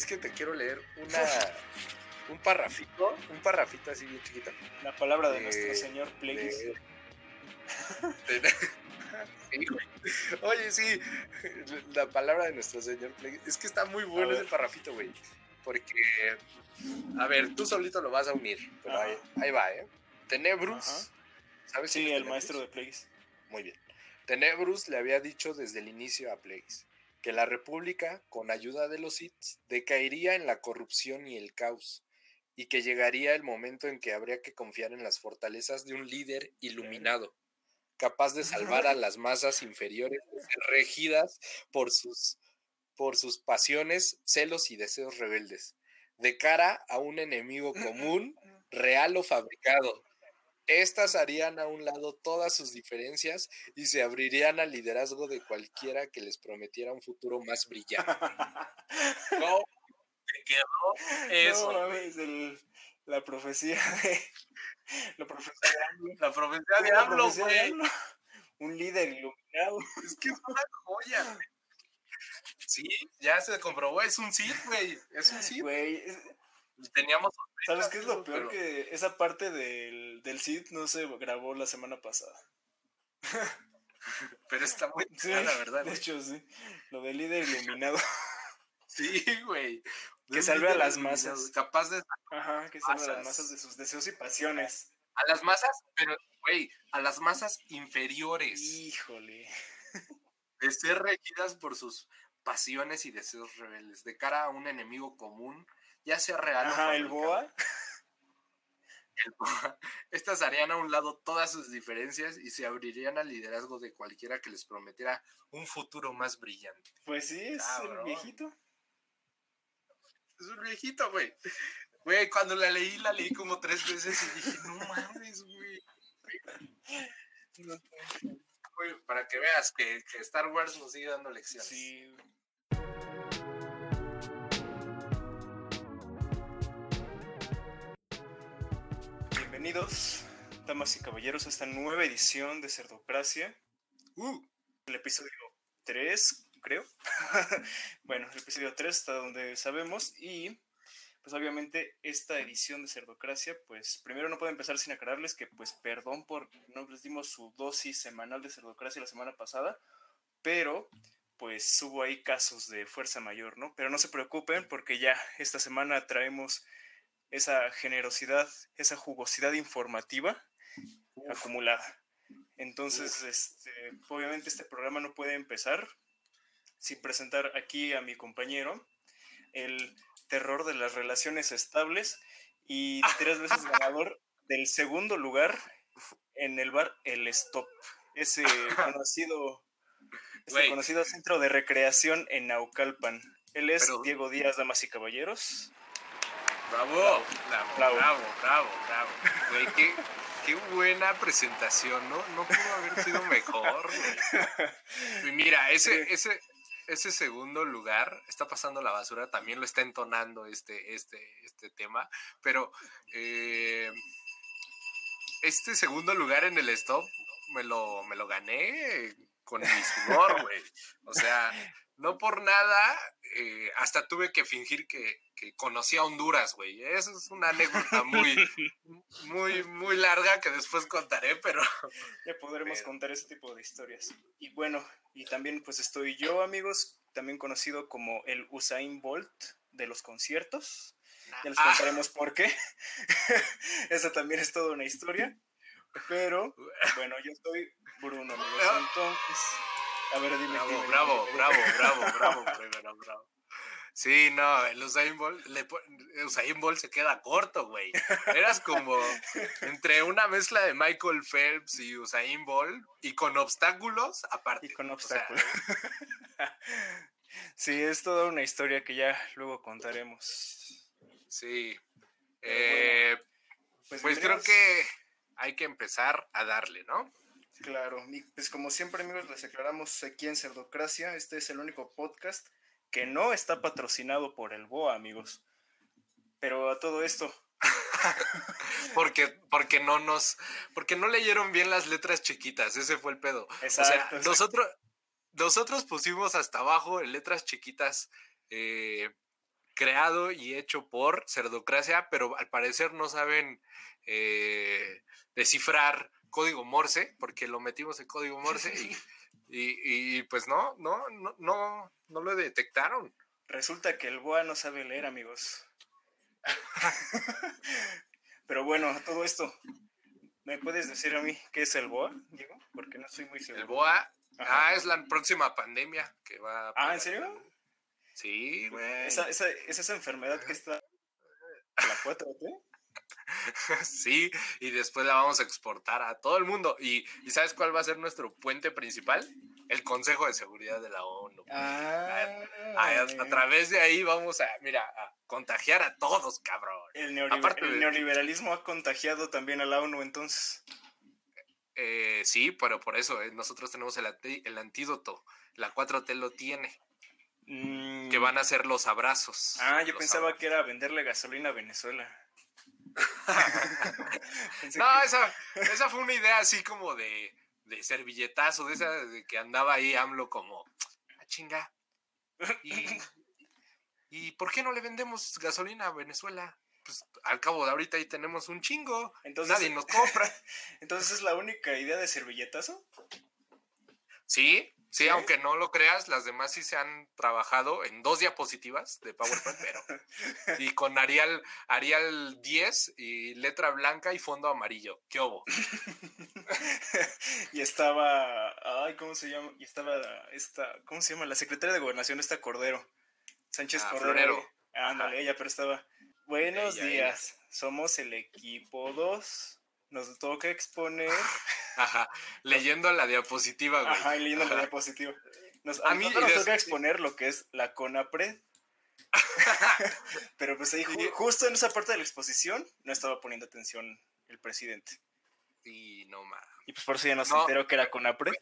Es que te quiero leer una. Un parrafito, un parrafito así bien chiquito. La palabra de, nuestro señor Plagueis. Oye, sí, la palabra de nuestro señor Plagueis. Es que está muy bueno ese parrafito, güey. Porque, a ver, tú solito lo vas a unir, pero ahí, va, ¿eh? Tenebrus. ¿Sabes? Sí, el maestro de Plagueis. Muy bien. Tenebrus le había dicho desde el inicio a Plagueis que la República, con ayuda de los Sith, decaería en la corrupción y el caos, y que llegaría el momento en que habría que confiar en las fortalezas de un líder iluminado, capaz de salvar a las masas inferiores regidas por sus, por sus pasiones, celos y deseos rebeldes, de cara a un enemigo común, real o fabricado, estas harían a un lado todas sus diferencias y se abrirían al liderazgo de cualquiera que les prometiera un futuro más brillante. ¿Cómo te quedó eso? No, la profecía de. La profecía de La profecía de AMLO, Un líder iluminado. Es que es una joya, Sí, ya se comprobó, es un Sith, güey. Es un Sith. Güey, teníamos. ¿Sabes qué es lo peor? Que esa parte del, del Cid no se grabó la semana pasada. pero está muy sí, la verdad. De hecho, sí. Lo del líder iluminado. sí, güey. Que salve a las masas. Capaz de. Ajá, que salve a las masas de sus deseos y pasiones. A las masas, pero, güey, a las masas inferiores. Híjole. De ser regidas por sus pasiones y deseos rebeldes, de cara a un enemigo común ya sea real o el boa. El boa. Estas harían a un lado todas sus diferencias y se abrirían al liderazgo de cualquiera que les prometiera un futuro más brillante. Pues sí, es el viejito. Es un viejito, güey. Güey, cuando la leí, la leí como tres veces y dije, no mames, güey. para que veas que, que, Star Wars nos sigue dando lecciones. Sí, Bienvenidos, damas y caballeros, a esta nueva edición de Cerdocracia. Uh. el episodio 3, creo. bueno, el episodio 3 hasta donde sabemos. Y pues obviamente esta edición de Cerdocracia, pues primero no puedo empezar sin aclararles que pues perdón por no les dimos su dosis semanal de Cerdocracia la semana pasada, pero pues hubo ahí casos de fuerza mayor, ¿no? Pero no se preocupen porque ya esta semana traemos esa generosidad, esa jugosidad informativa acumulada. Entonces, este, obviamente este programa no puede empezar sin presentar aquí a mi compañero, el terror de las relaciones estables y tres veces ganador del segundo lugar en el bar El Stop, ese conocido, ese conocido centro de recreación en Naucalpan. Él es Diego Díaz, damas y caballeros. Bravo, bravo, bravo, bravo, bravo. Güey, qué, qué, buena presentación, ¿no? No pudo haber sido mejor. Y mira, ese, ese, ese segundo lugar está pasando la basura, también lo está entonando este, este, este tema, pero eh, este segundo lugar en el stop me lo, me lo gané con mi sudor, güey. O sea, no por nada, eh, hasta tuve que fingir que, que conocía Honduras, güey. Eso es una anécdota muy, muy, muy larga que después contaré, pero... Ya podremos contar ese tipo de historias. Y bueno, y también pues estoy yo, amigos, también conocido como el Usain Bolt de los conciertos. Ya les ah. contaremos por qué. Esa también es toda una historia. Pero, bueno, yo soy Bruno, amigos. Ah. Entonces... A ver, dime. Bravo, bravo, bravo, bravo, bravo, bravo, bravo. Sí, no, el Usain Bolt, le, Usain Bolt se queda corto, güey. Eras como entre una mezcla de Michael Phelps y Usain Bolt y con obstáculos aparte. Y con obstáculos. sí, es toda una historia que ya luego contaremos. Sí. Eh, pues, pues creo que hay que empezar a darle, ¿no? Claro, pues como siempre amigos les aclaramos aquí en Cerdocracia, este es el único podcast que no está patrocinado por el BOA amigos. Pero a todo esto. porque, porque no nos, porque no leyeron bien las letras chiquitas, ese fue el pedo. Exacto, o sea, nosotros, nosotros pusimos hasta abajo en letras chiquitas, eh, creado y hecho por Cerdocracia, pero al parecer no saben eh, descifrar código Morse, porque lo metimos en código Morse y, y, pues no, no, no, no, no lo detectaron. Resulta que el BOA no sabe leer, amigos. Pero bueno, todo esto, ¿me puedes decir a mí qué es el BOA, Diego? Porque no estoy muy seguro. El BOA, ah, es la próxima pandemia que va Ah, ¿en serio? Sí, güey. Esa, esa, es esa enfermedad que está la 4 sí, y después la vamos a exportar a todo el mundo. ¿Y, ¿sabes cuál va a ser nuestro puente principal? El Consejo de Seguridad de la ONU. Ah, a, través de ahí vamos a, mira, a contagiar a todos, cabrón. El, neoliberalismo ha contagiado también a la ONU, entonces. Eh, sí, pero por eso eh, nosotros tenemos el, el antídoto. La 4T lo tiene. Que mm. van a ser los abrazos. Ah, yo pensaba que era venderle gasolina a Venezuela. no, esa, esa fue una idea así como de, de servilletazo, de esa de que andaba ahí AMLO como, ah, chinga. Y, ¿Y por qué no le vendemos gasolina a Venezuela? Pues al cabo de ahorita ahí tenemos un chingo. Entonces, nadie nos compra. Entonces es la única idea de servilletazo. Sí, Sí, aunque no lo creas, las demás sí se han trabajado en dos diapositivas de PowerPoint, pero y con Arial, Arial 10 y letra blanca y fondo amarillo. ¿Qué hubo? y estaba, ay, ¿cómo se llama? Y estaba esta, ¿cómo se llama? La secretaria de Gobernación está Cordero. Sánchez ah, Cordero. Ándale, ella, pero estaba. Buenos días, somos el equipo 2 nos toca exponer. Ajá, leyendo la diapositiva, güey. Ajá, leyendo la diapositiva. a, mí nos toca exponer lo que es la CONAPRED. Pero pues ahí, justo en esa parte de la exposición, no estaba poniendo atención el presidente. Y no más. Y pues por eso ya no se enteró que era CONAPRED.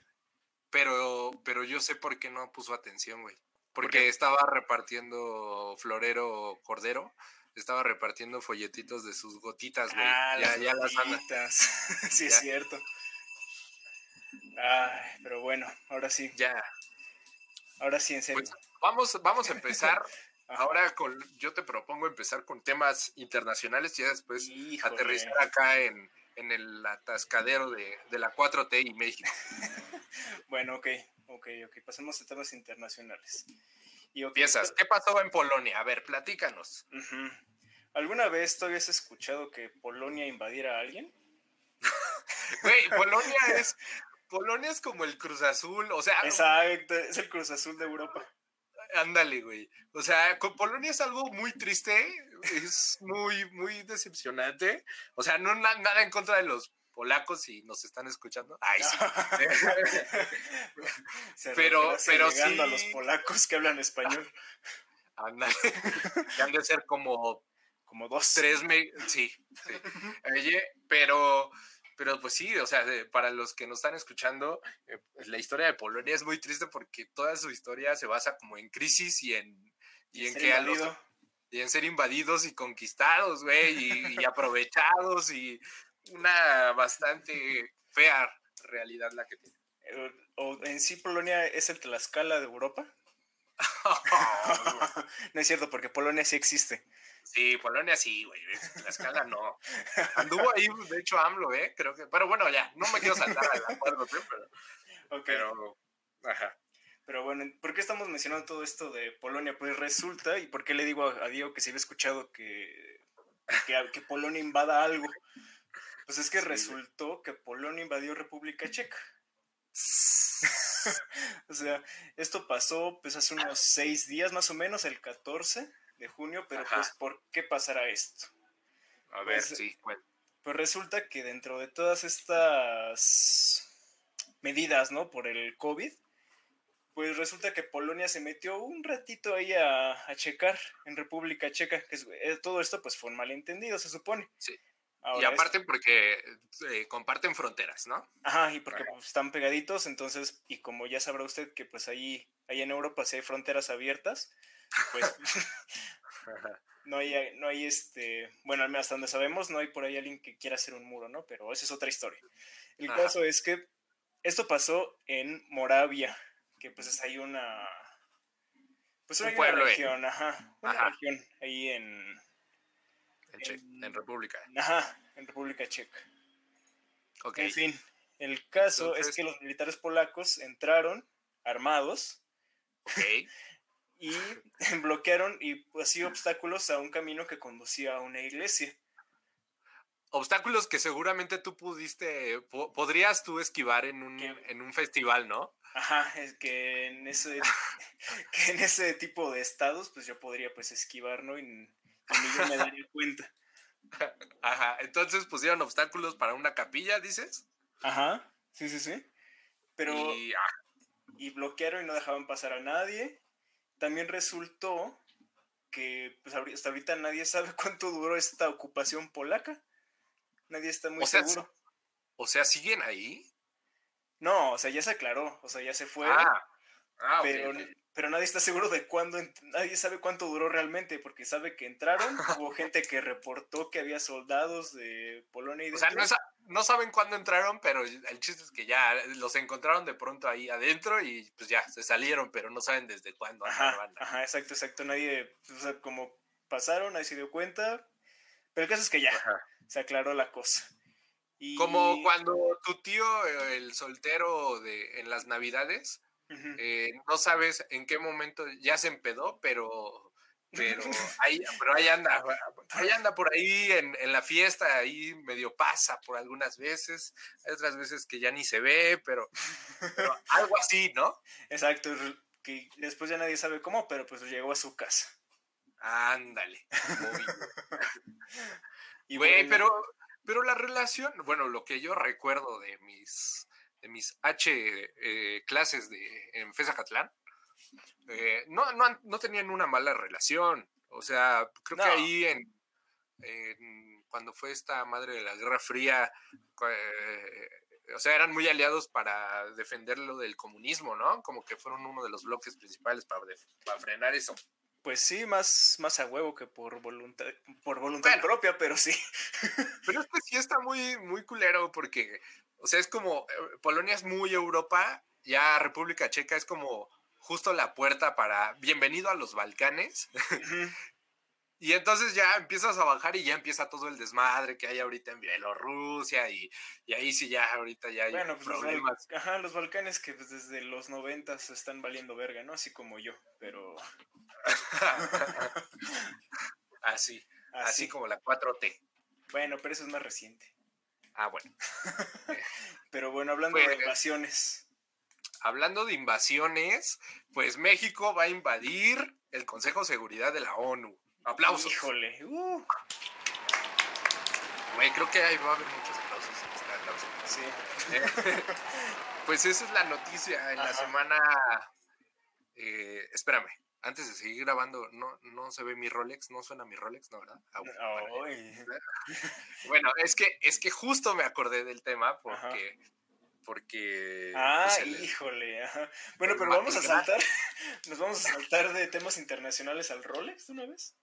Pero, pero yo sé por qué no puso atención, güey. Porque estaba repartiendo Florero Cordero estaba repartiendo folletitos de sus gotitas, güey. Ah, ya, ya las gotitas. sí, es cierto. Ay, pero bueno, ahora sí. Ya. Ahora sí, en serio. Pues, vamos, vamos a empezar. ahora con, yo te propongo empezar con temas internacionales y después aterrizar acá en, el atascadero de, la 4T y México. bueno, ok, ok, ok. Pasemos a temas internacionales. Y Piensas, ¿qué pasó en Polonia? A ver, platícanos. ¿Alguna vez tú habías escuchado que Polonia invadiera a alguien? Güey, Polonia es. Polonia es como el Cruz Azul, o sea. Exacto, es el Cruz Azul de Europa. Ándale, güey. O sea, con Polonia es algo muy triste, es muy, muy decepcionante. O sea, no nada en contra de los polacos y nos están escuchando. Ay, sí. pero, pero sí. a los polacos que hablan español. Ándale. que han de ser como como dos. Tres, me... sí, sí. pero, pero pues sí, o sea, para los que nos están escuchando, eh, pues, la historia de Polonia es muy triste porque toda su historia se basa como en crisis y en, y, en que y en ser invadidos y conquistados, güey, y, aprovechados y una bastante fea realidad la que tiene. Eh, ¿O en sí Polonia es el Tlaxcala de Europa? no es cierto, porque Polonia sí existe. Sí, Polonia sí, güey. Tlaxcala no. Anduvo ahí, de hecho, AMLO, ¿eh? Creo que. Pero bueno, ya, no me quiero saltar al acuerdo, pero. Pero. Ajá. Pero bueno, ¿por qué estamos mencionando todo esto de Polonia? Pues resulta, y por qué le digo a, Diego que se había escuchado que, que, Polonia invada algo. Pues es que resultó que Polonia invadió República Checa. o sea, esto pasó pues hace unos seis días más o menos, el 14 de junio, pero pues ¿por qué pasará esto? A ver, pues, sí, Pues resulta que dentro de todas estas medidas, ¿no? Por el COVID, pues resulta que Polonia se metió un ratito ahí a, checar en República Checa, que eh, todo esto pues fue un malentendido, se supone. Sí. Y aparte porque eh, comparten fronteras, ¿no? Ajá, y porque pues, están pegaditos, entonces, y como ya sabrá usted que pues ahí, ahí en Europa si hay fronteras abiertas, pues no hay, no hay este, bueno, hasta donde sabemos, no hay por ahí alguien que quiera hacer un muro, ¿no? Pero esa es otra historia. El caso es que esto pasó en Moravia, que pues es ahí una... Pues una, región, ajá, una región ahí en... En, República. Ajá, en República Checa. Okay. En fin, el caso es que los militares polacos entraron armados. y bloquearon y así obstáculos a un camino que conducía a una iglesia obstáculos que seguramente tú pudiste, podrías tú esquivar en un, en un festival, ¿no? Ajá, es que en ese, que en ese tipo de estados, pues yo podría pues esquivar, ¿no? Y, ni yo me daría cuenta. Ajá, entonces pusieron obstáculos para una capilla, dices. Ajá, sí, sí, sí. Pero... Y, ah. y bloquearon y no dejaban pasar a nadie. También resultó que pues hasta ahorita nadie sabe cuánto duró esta ocupación polaca. Nadie está muy seguro. O sea, ¿siguen ahí? No, o sea, ya se aclaró, o sea, ya se fue. Ah, ah pero, pero nadie está seguro de cuándo, nadie sabe cuánto duró realmente, porque sabe que entraron, hubo gente que reportó que había soldados de Polonia y de... O sea, no, saben cuándo entraron, pero el chiste es que ya los encontraron de pronto ahí adentro y pues ya, se salieron, pero no saben desde cuándo. Ajá, ajá exacto, exacto, nadie, o sea, como pasaron, nadie se dio cuenta, pero el caso es que ya se aclaró la cosa. Como cuando tu tío, el soltero de, en las navidades, eh, no sabes en qué momento ya se empedó, pero, pero, ahí, pero ahí anda, ahí anda por ahí en, la fiesta, ahí medio pasa por algunas veces, hay otras veces que ya ni se ve, pero, pero algo así, ¿no? Exacto, que después ya nadie sabe cómo, pero pues llegó a su casa. Ándale. Y Güey, pero, pero la relación, bueno, lo que yo recuerdo de mis, de mis H eh, clases de, en FESA Catlán, eh, no, no, tenían una mala relación. O sea, creo que ahí en, cuando fue esta madre de la Guerra Fría, eh, o sea, eran muy aliados para defender lo del comunismo, ¿no? Como que fueron uno de los bloques principales para, para frenar eso. Pues sí, más, más a huevo que por voluntad, por voluntad propia, pero sí. Pero es que sí está muy, muy culero porque, o sea, es como, eh, Polonia es muy Europa, ya República Checa es como justo la puerta para bienvenido a los Balcanes. Y entonces ya empiezas a bajar y ya empieza todo el desmadre que hay ahorita en Bielorrusia y, y ahí sí ya ahorita ya hay bueno, pues problemas. Los, ajá, los Balcanes que pues desde los noventas están valiendo verga, ¿no? Así como yo, pero... así, así, como la 4T. Bueno, pero eso es más reciente. Ah, bueno. pero bueno, hablando de pues, invasiones. Hablando de invasiones, pues México va a invadir el Consejo de Seguridad de la ONU. Aplausos. Híjole. Uh. Güey, creo que ahí va a haber muchos aplausos. Sí. pues esa es la noticia en la semana. Eh, espérame, antes de seguir grabando, no, no se ve mi Rolex, no suena mi Rolex, ¿no, verdad? Ah, bueno, es que es que justo me acordé del tema porque porque ah, pues, híjole, Bueno, pero vamos a saltar, nos vamos a saltar de temas internacionales al Rolex de una vez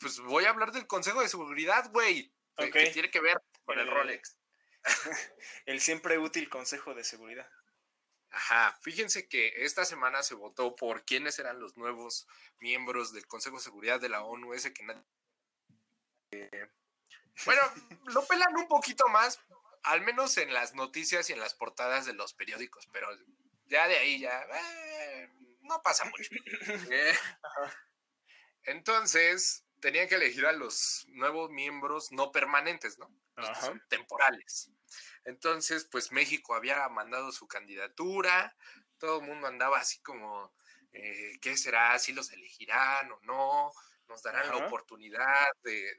pues voy a hablar del Consejo de Seguridad, güey. Que tiene que ver con el, Rolex. el siempre útil Consejo de Seguridad. Ajá, fíjense que esta semana se votó por quiénes eran los nuevos miembros del Consejo de Seguridad de la ONU, ese que nadie... Eh, bueno, lo pelan un poquito más, al menos en las noticias y en las portadas de los periódicos, pero ya de ahí ya eh, no pasa mucho. Eh, entonces, tenían que elegir a los nuevos miembros no permanentes, ¿no? son temporales. Entonces, pues México había mandado su candidatura, todo el mundo andaba así como, eh, ¿qué será? ¿Si los elegirán o no? ¿Nos darán la oportunidad de,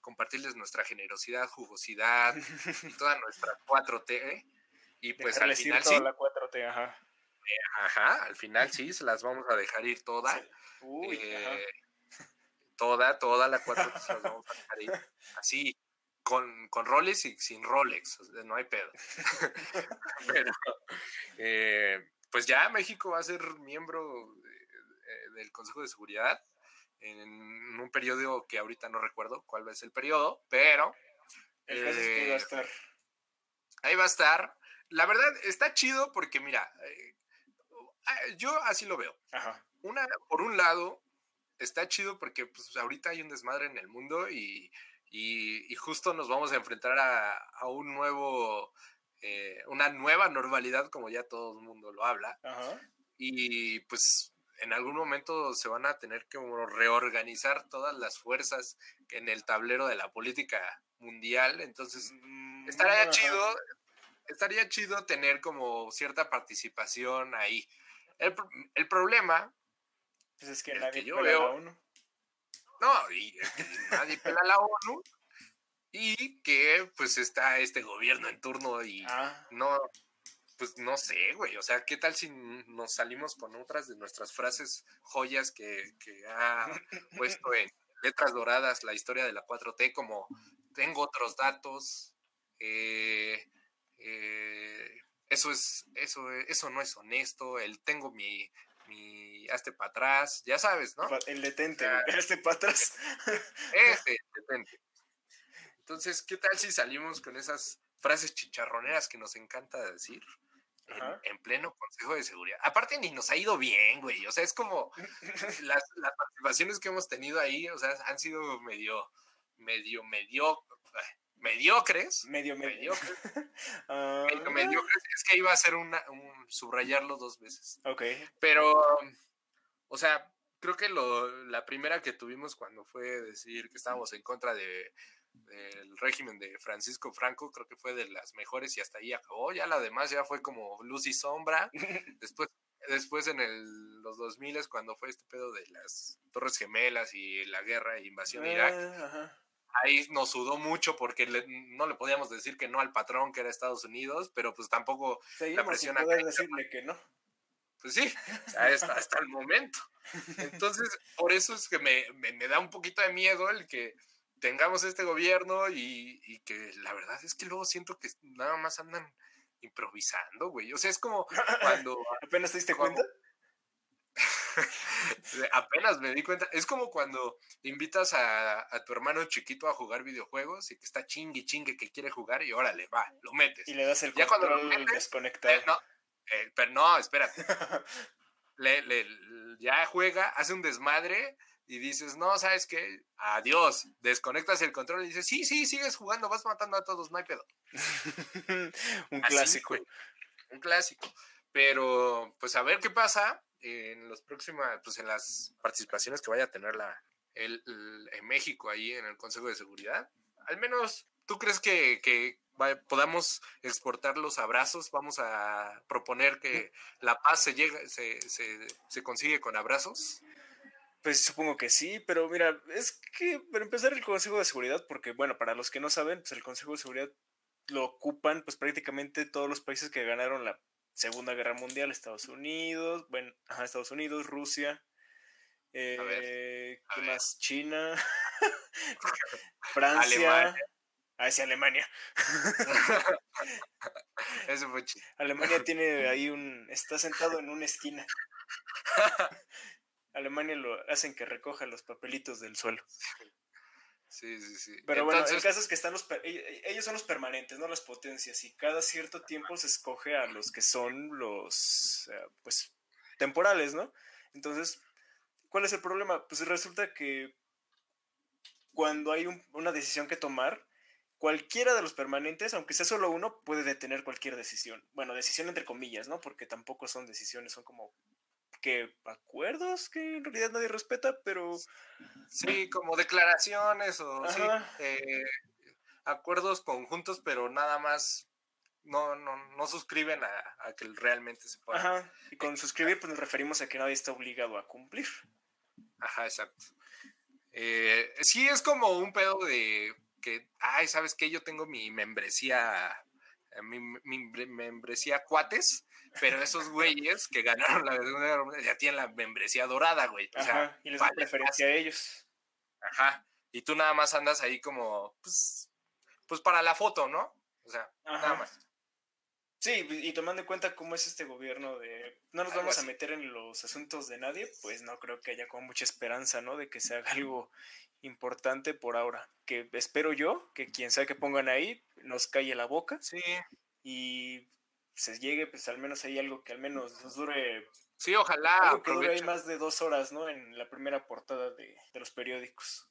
compartirles nuestra generosidad, jugosidad, toda nuestra 4T? Y pues al final sí. La 4T, ajá. Eh, ajá, al final sí, se las vamos a dejar ir todas. Uy, eh, toda, toda la 4 vamos a dejar ir. Así, con, con Rolex y sin Rolex, no hay pedo. Pero, eh, pues ya México va a ser miembro del Consejo de Seguridad en un periodo que ahorita no recuerdo cuál es el periodo, pero... El caso es que va a estar. Ahí va a estar. la verdad está chido porque, mira, eh, yo así lo veo. Ajá. Una, por un lado, está chido porque pues ahorita hay un desmadre en el mundo y, y, justo nos vamos a enfrentar a, a un nuevo, eh, una nueva normalidad, como ya todo el mundo lo habla. Ajá. Y pues en algún momento se van a tener que reorganizar todas las fuerzas en el tablero de la política mundial. Entonces, mm, estaría chido, estaría chido tener como cierta participación ahí. El, el problema. Pues es que nadie pela la ONU. No, y nadie pela la ONU. Y que pues está este gobierno en turno y ah. no, pues no sé, güey. O sea, ¿qué tal si nos salimos con otras de nuestras frases joyas que, que ha puesto en letras doradas la historia de la 4T como tengo otros datos, eh, eh, eso es, eso, eso no es honesto, el tengo mi, mi hazte para atrás, ya sabes, ¿no? El detente, hazte para atrás. Ese, detente. Entonces, ¿qué tal si salimos con esas frases chicharroneras que nos encanta decir? En, pleno Consejo de Seguridad. Aparte ni nos ha ido bien, güey. O sea, es como las, las participaciones que hemos tenido ahí, o sea, han sido medio, medio, medio, mediocres. Medio, medio. Ah. medio, mediocres. Es que iba a hacer una, un, subrayarlo dos veces. Ok. Pero, o sea, creo que lo, la primera que tuvimos cuando fue decir que estábamos en contra de del régimen de Francisco Franco, creo que fue de las mejores y hasta ahí acabó. Ya la demás ya fue como luz y sombra. Después, después en el, los 2000 cuando fue este pedo de las Torres Gemelas y la guerra e invasión de Irak. Ah, ahí nos sudó mucho porque no le podíamos decir que no al patrón que era Estados Unidos, pero pues tampoco la presión sin poder decirle que no. Pues sí, hasta, hasta el momento. Entonces, por eso es que me, me, da un poquito de miedo el que tengamos este gobierno y, y, que la verdad es que luego siento que nada más andan improvisando, güey. O sea, es como cuando... ¿Apenas te diste cuenta? Apenas me di cuenta. Es como cuando invitas a, tu hermano chiquito a jugar videojuegos y que está chingue chingue que quiere jugar y órale, va, lo metes. Y le das el ya control cuando lo desconectado. Eh, no, eh, pero no, espérate. le, ya juega, hace un desmadre y dices, no, ¿sabes qué? Adiós. Desconectas el control y dices, sí, sí, sigues jugando, vas matando a todos, no hay pedo. un clásico. un clásico. Pero, pues a ver qué pasa en los próximos, pues en las participaciones que vaya a tener la, el, en México ahí en el Consejo de Seguridad. Al menos, ¿tú crees que, que podamos exportar los abrazos? Vamos a proponer que la paz se, llega, se, se, se consigue con abrazos. Pues supongo que sí, pero mira, es que para empezar el Consejo de Seguridad, porque bueno, para los que no saben, pues el Consejo de Seguridad lo ocupan pues prácticamente todos los países que ganaron la Segunda Guerra Mundial, Estados Unidos, bueno, Estados Unidos, Rusia, eh, más? China, Francia. Alemania. Sí, Alemania. Eso fue Alemania tiene ahí un. Está sentado en una esquina. Alemania lo hacen que recoja los papelitos del suelo. Sí, sí, sí. Pero bueno, el caso es que están los e, e, ellos son los permanentes, no las potencias, y cada cierto tiempo se escoge a los que son los pues temporales, ¿no? Entonces, ¿cuál es el problema? Pues resulta que cuando hay una decisión que tomar, cualquiera de los permanentes, aunque sea solo uno, puede detener cualquier decisión. Bueno, decisión entre comillas, ¿no? Porque tampoco son decisiones, son como que acuerdos que en realidad nadie respeta, pero... Sí, como declaraciones o sí, eh, acuerdos conjuntos, pero nada más no, no, no suscriben a, que realmente se pueda. Ajá, y con suscribir pues nos referimos a que nadie está obligado a cumplir. Ajá, exacto. Eh, sí, es como un pedo de que, ay, ¿sabes qué? Yo tengo mi membresía, mi, mi membresía cuates, pero esos güeyes que ganaron la Segunda ya tienen la membresía dorada, güey. O sea, y les da preferencia a ellos. Ajá. Y tú nada más andas ahí como, pues, pues para la foto, ¿no? O sea, nada más. Sí, y tomando en cuenta cómo es este gobierno de no nos vamos a meter en los asuntos de nadie, pues no creo que haya como mucha esperanza, ¿no? De que se haga algo importante por ahora. Que espero yo que quien sea que pongan ahí nos calle la boca. Sí. Y se llegue, pues al menos hay algo que al menos nos dure. Sí, ojalá. que dure más de dos horas, ¿no? En la primera portada de, de los periódicos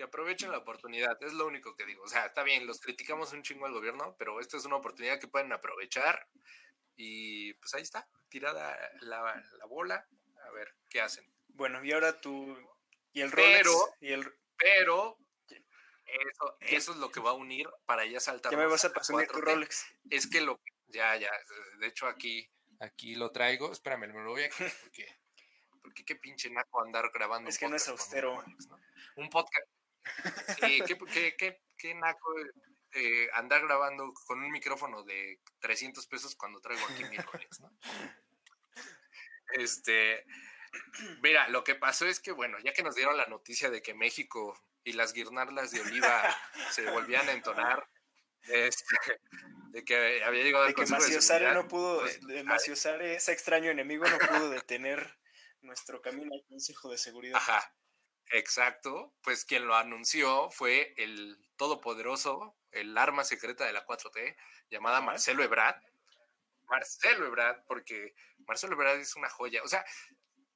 que aprovechen la oportunidad, es lo único que digo. O sea, está bien, los criticamos un chingo al gobierno, pero esta es una oportunidad que pueden aprovechar y pues ahí está, tirada la, la bola, a ver qué hacen. Bueno, y ahora tú y el Rolex pero, y el pero eso, eso es lo que va a unir para ya saltar. Ya me vas a pasar tu Rolex. Es que lo ya ya, de hecho aquí aquí lo traigo, espérame, me lo voy a porque porque qué pinche naco andar grabando es que no es austero. Un podcast Sí, qué, qué, qué, naco eh, andar grabando con un micrófono de 300 pesos cuando traigo aquí mi Rolex, ¿no? Este, mira, lo que pasó es que, bueno, ya que nos dieron la noticia de que México y las guirnaldas de oliva se volvían a entonar, este, de que había llegado de que Maciosare no pudo, pues, Maciosare, ese extraño enemigo no pudo detener nuestro camino al Consejo de Seguridad. Ajá. Exacto, pues quien lo anunció fue el todopoderoso, el arma secreta de la 4T, llamada Marcelo Ebrard. Marcelo Ebrard, porque Marcelo Ebrard es una joya. O sea,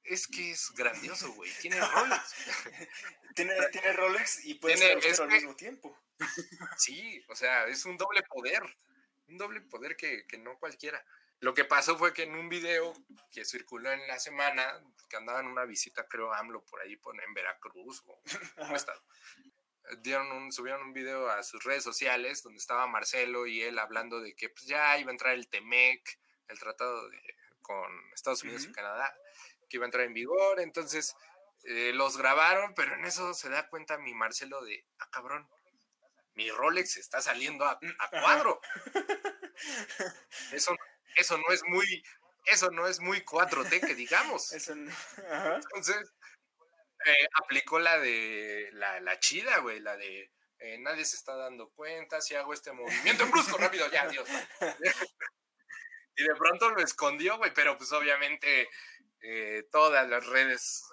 es que es grandioso, güey. Tiene Rolex. tiene, tiene Rolex y puede ser al mismo tiempo. sí, o sea, es un doble poder. Un doble poder que, que no cualquiera. Lo que pasó fue que en un video que circuló en la semana, que andaba en una visita, creo, AMLO por ahí en Veracruz o un estado, dieron un, subieron un video a sus redes sociales donde estaba Marcelo y él hablando de que pues, ya iba a entrar el TEMEC, el tratado de, con Estados Unidos y Canadá, que iba a entrar en vigor. Entonces eh, los grabaron, pero en eso se da cuenta mi Marcelo de, ah, cabrón, mi Rolex está saliendo a, a cuadro. Eso eso no es muy, eso no es muy 4T que digamos. Entonces, eh, aplicó la de la, la chida, güey, la de eh, nadie se está dando cuenta si hago este movimiento en brusco, rápido, ya, Dios. y de pronto lo escondió, güey, pero pues obviamente eh, todas las redes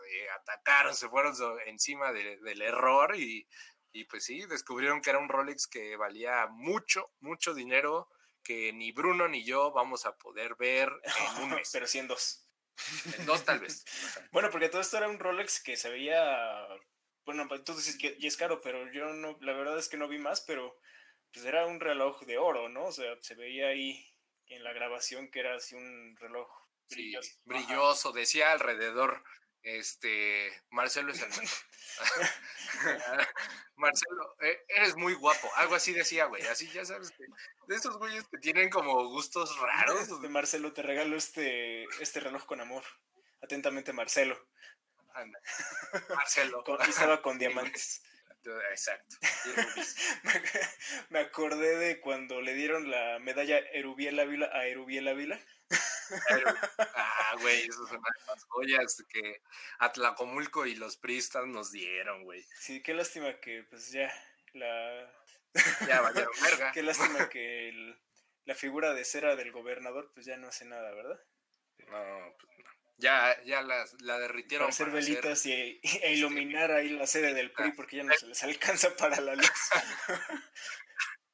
atacaron, se fueron encima del error y, y pues sí, descubrieron que era un Rolex que valía mucho, mucho dinero que ni Bruno ni yo vamos a poder ver en un mes. Pero sí en dos. En dos tal vez. bueno, porque todo esto era un Rolex que se veía, bueno, pues, tú dices que y es caro, pero yo no, la verdad es que no vi más, pero pues era un reloj de oro, ¿no? O sea, se veía ahí en la grabación que era así un reloj brilloso. brilloso, decía alrededor este, Marcelo es el mejor. Marcelo, eh, eres muy guapo. Algo así decía, güey. Así ya sabes que de esos güeyes que tienen como gustos raros. De Marcelo, te regalo este, este reloj con amor. Atentamente, Marcelo. Marcelo. y estaba con diamantes. Exacto. Me acordé de cuando le dieron la medalla Erubiel Ávila a Erubiel Ávila ah, güey, esas son las joyas que Atlacomulco y los pristas nos dieron, güey. Sí, qué lástima que, pues ya, la. Ya valieron verga. qué lástima que la figura de cera del gobernador, pues ya no hace nada, ¿verdad? No, pues no. Ya, ya la, la derritieron. Para hacer velitas y, e este, iluminar ahí la sede del PRI porque ya no se les alcanza para la luz.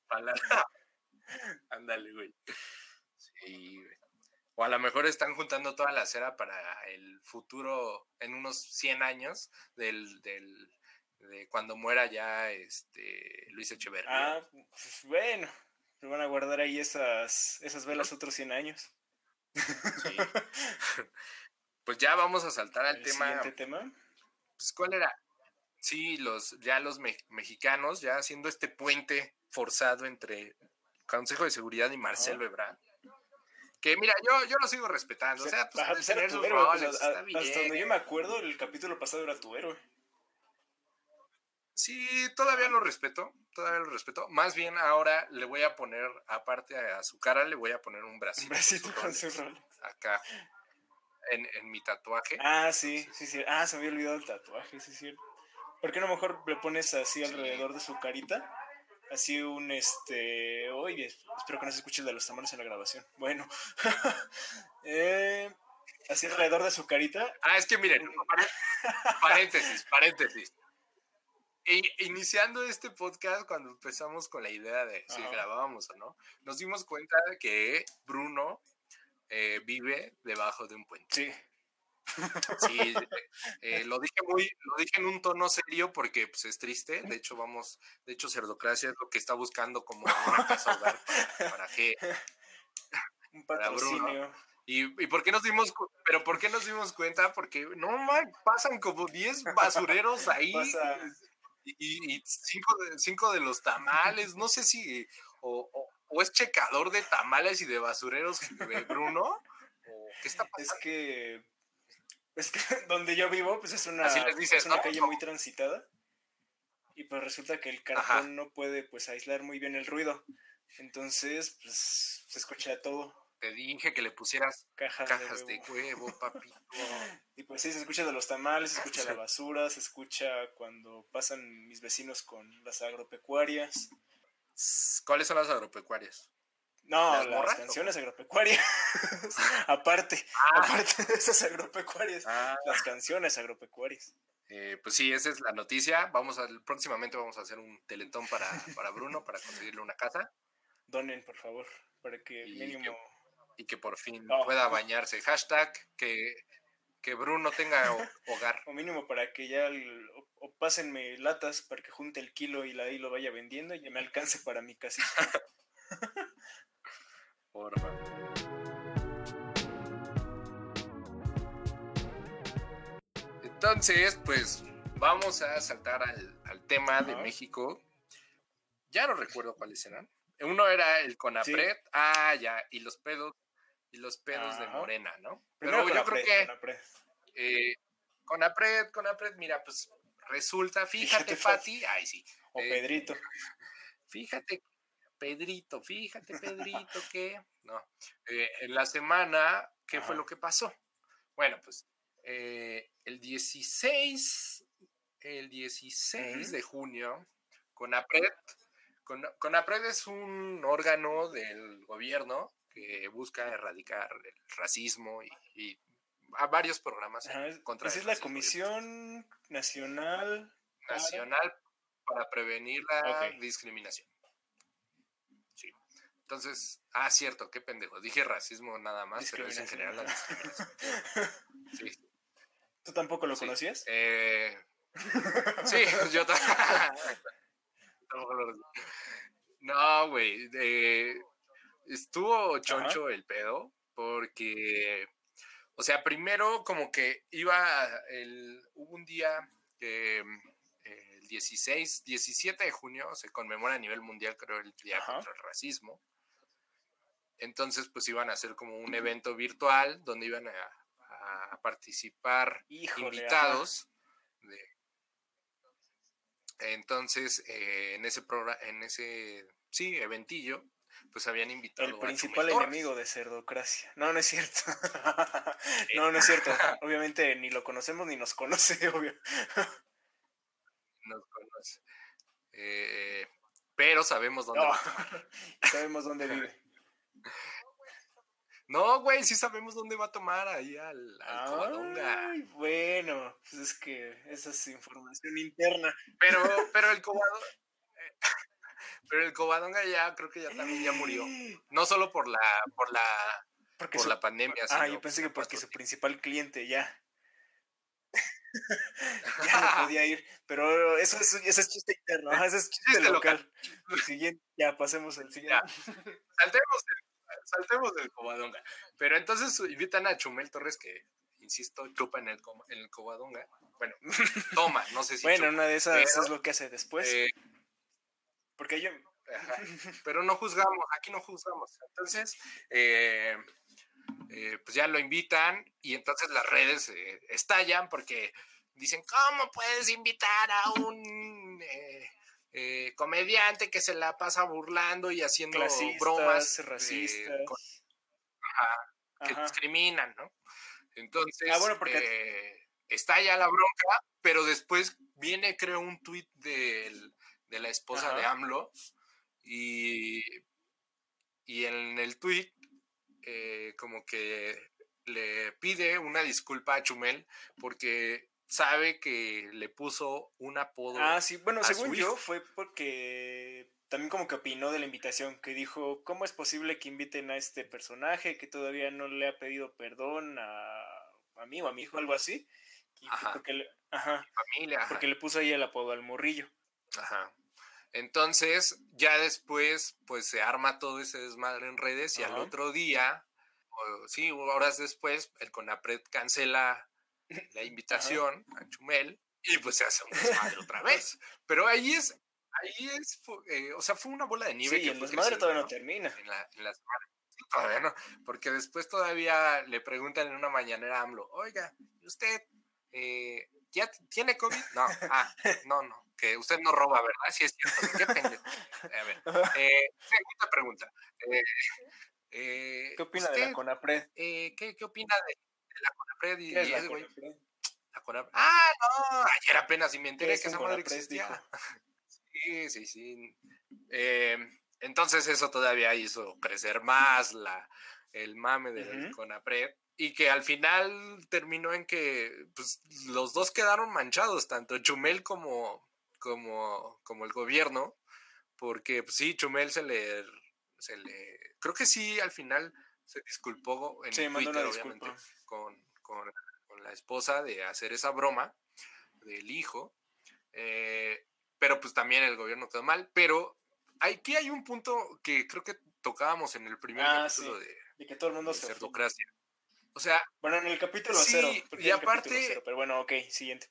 para la... Ándale, güey. Sí, güey. O a lo mejor están juntando toda la cera para el futuro, en unos 100 años, del, del, de cuando muera ya este Luis Echeverría. Ah, pues bueno, van a guardar ahí esas, esas velas otros 100 años. Sí. pues ya vamos a saltar al tema. tema? Pues, ¿cuál era? Sí, los, ya los mexicanos, ya haciendo este puente forzado entre Consejo de Seguridad y Marcelo Ebrard que mira, yo, yo lo sigo respetando. O sea, pues, pues era tu héroe, pues, hasta donde yo me acuerdo, el capítulo pasado era tu héroe. Sí, todavía lo respeto, todavía lo respeto. Más bien ahora le voy a poner, aparte a su cara, le voy a poner un bracito. Un bracito con su rol. Acá, en, en, mi tatuaje. Ah, sí, sí, sí. Ah, se me había olvidado el tatuaje, sí, sí. ¿Por qué no mejor le pones así alrededor de su carita? Así un este. Oye, espero que no se escuche el de los tamales en la grabación. Bueno, eh, así alrededor de su carita. Ah, es que miren, paréntesis, paréntesis. iniciando este podcast, cuando empezamos con la idea de si grabábamos o no, nos dimos cuenta de que Bruno eh, vive debajo de un puente. Sí. Sí, eh, lo dije muy, lo dije en un tono serio porque pues, es triste. De hecho, vamos, de hecho, Cerdocracia es lo que está buscando como una casa hogar para, que un patrocinio. ¿Y, ¿Y, por qué nos dimos, pero por qué nos dimos cuenta? Porque no man, pasan como 10 basureros ahí. Y, y, cinco, de, cinco de los tamales, no sé si o, o, es checador de tamales y de basureros de Bruno. ¿O ¿Qué está pasando? Es que es que donde yo vivo, pues es una, es una calle muy transitada. Y pues resulta que el cartón no puede pues aislar muy bien el ruido. Entonces, pues se escucha todo. Te dije que le pusieras cajas, de, huevo. papito. y pues sí, se escucha de los tamales, se escucha la basura, se escucha cuando pasan mis vecinos con las agropecuarias. ¿Cuáles son las agropecuarias? No, las, canciones agropecuarias. aparte, ah. aparte de esas agropecuarias. Ah. Las canciones agropecuarias. Eh, pues sí, esa es la noticia. Vamos a, próximamente vamos a hacer un teletón para, para Bruno para conseguirle una casa. Donen, por favor, para que mínimo. y que por fin pueda bañarse. Hashtag que, que Bruno tenga hogar. O mínimo para que ya o, pásenme latas para que junte el kilo y la ahí lo vaya vendiendo y me alcance para mi casita. Entonces, pues vamos a saltar al, tema de México. Ya no recuerdo cuáles eran. Uno era el Conapred. Ah, ya. Y los pedos. Y los pedos de Morena, ¿no? Pero yo creo que. Conapred. Eh, Conapred, Conapred, mira, pues resulta, fíjate, Fati. Ay, sí. O eh, Pedrito. Fíjate Pedrito, fíjate, Pedrito, que no. Eh, en la semana, ¿qué fue lo que pasó? Bueno, pues eh, el 16, el 16 de junio, CONAPRED, CONAPRED es un órgano del gobierno que busca erradicar el racismo y, a varios programas contra Esa es la Comisión Nacional Nacional para prevenir la discriminación. Entonces, ah, cierto, qué pendejo. Dije racismo nada más, pero es en general la discriminación. Sí. ¿Tú tampoco lo conocías? Eh, sí, yo tampoco lo No, güey. estuvo choncho el pedo porque, o sea, primero como que iba, el, hubo un día que el 16, 17 de junio se conmemora a nivel mundial, creo, el Día contra el Racismo. Entonces, pues iban a hacer como un evento virtual donde iban a, participar invitados. entonces, eh, en ese programa, en ese, sí, eventillo, pues habían invitado. El principal enemigo de Cerdocracia. No, no es cierto. no, no es cierto. Obviamente ni lo conocemos ni nos conoce, obvio. nos conoce. Eh, pero sabemos dónde Sabemos dónde vive. No, güey, sí sabemos dónde va a tomar ahí al, al Covadonga. Ay, bueno, pues es que esa es información interna. Pero, pero el Covadonga. pero el Covadonga ya creo que ya también ya murió. No solo por la, por la, por la pandemia. Ah, yo pensé que porque su principal cliente ya. ya no podía ir. Pero eso, eso, es chiste interno, ese es chiste, local. siguiente, ya pasemos al siguiente. Saltemos el saltemos del Covadonga. Pero entonces invitan a Chumel Torres, que, insisto, chupa en el, en el Covadonga. Bueno, toma, no sé si. bueno, una de esas es lo que hace después. Eh, porque yo. pero no juzgamos, aquí no juzgamos. Entonces, eh, eh, pues ya lo invitan y entonces las redes estallan porque dicen, ¿cómo puedes invitar a un eh, comediante que se la pasa burlando y haciendo bromas racistas. que discriminan, ¿no? Entonces, ah, eh, está ya la bronca, pero después viene, creo, un tuit de, la esposa de AMLO y, y en el tuit eh, como que le pide una disculpa a Chumel porque sabe que le puso un apodo. Ah, sí, bueno, según yo fue porque también como que opinó de la invitación, que dijo, ¿cómo es posible que inviten a este personaje que todavía no le ha pedido perdón a, a mí o a mi hijo, algo así? ajá. Porque, le, ajá, familia, porque le puso ahí el apodo al morrillo. Ajá. Entonces, ya después, pues se arma todo ese desmadre en redes y al otro día, o, sí, horas después, el CONAPRED cancela la invitación a Chumel y pues se hace un desmadre otra vez. Pero ahí es, ahí es, eh, o sea, fue una bola de nieve. Sí, el desmadre todavía no termina. En, la, en las todavía no, porque después todavía le preguntan en una mañanera a AMLO, oiga, ¿usted eh, ya tiene COVID? No, ah, no, no, que usted no roba, ¿verdad? Sí es cierto, qué pendejo. A ver, eh, segunda pregunta. Eh, ¿Qué opina de la CONAPRED? ¿qué, ¿Qué opina de la CONAPRED? Y, ¿Qué es la CONAPRED? La CONAPRED. Ah, no, ayer apenas y me enteré que esa madre existía. Sí, sí, sí. Eh, entonces eso todavía hizo crecer más la, el mame del CONAPRED y que al final terminó en que pues, los dos quedaron manchados, tanto Chumel como, como, como el gobierno, porque pues, sí, Chumel se le, se le, creo que sí, al final se disculpó en Twitter, obviamente, con, con, la esposa de hacer esa broma del hijo, eh, pero pues también el gobierno quedó mal, pero aquí hay un punto que creo que tocábamos en el primer ah, capítulo de, que todo el mundo se. O sea, bueno, en el capítulo cero. Y aparte, pero bueno, ok, siguiente.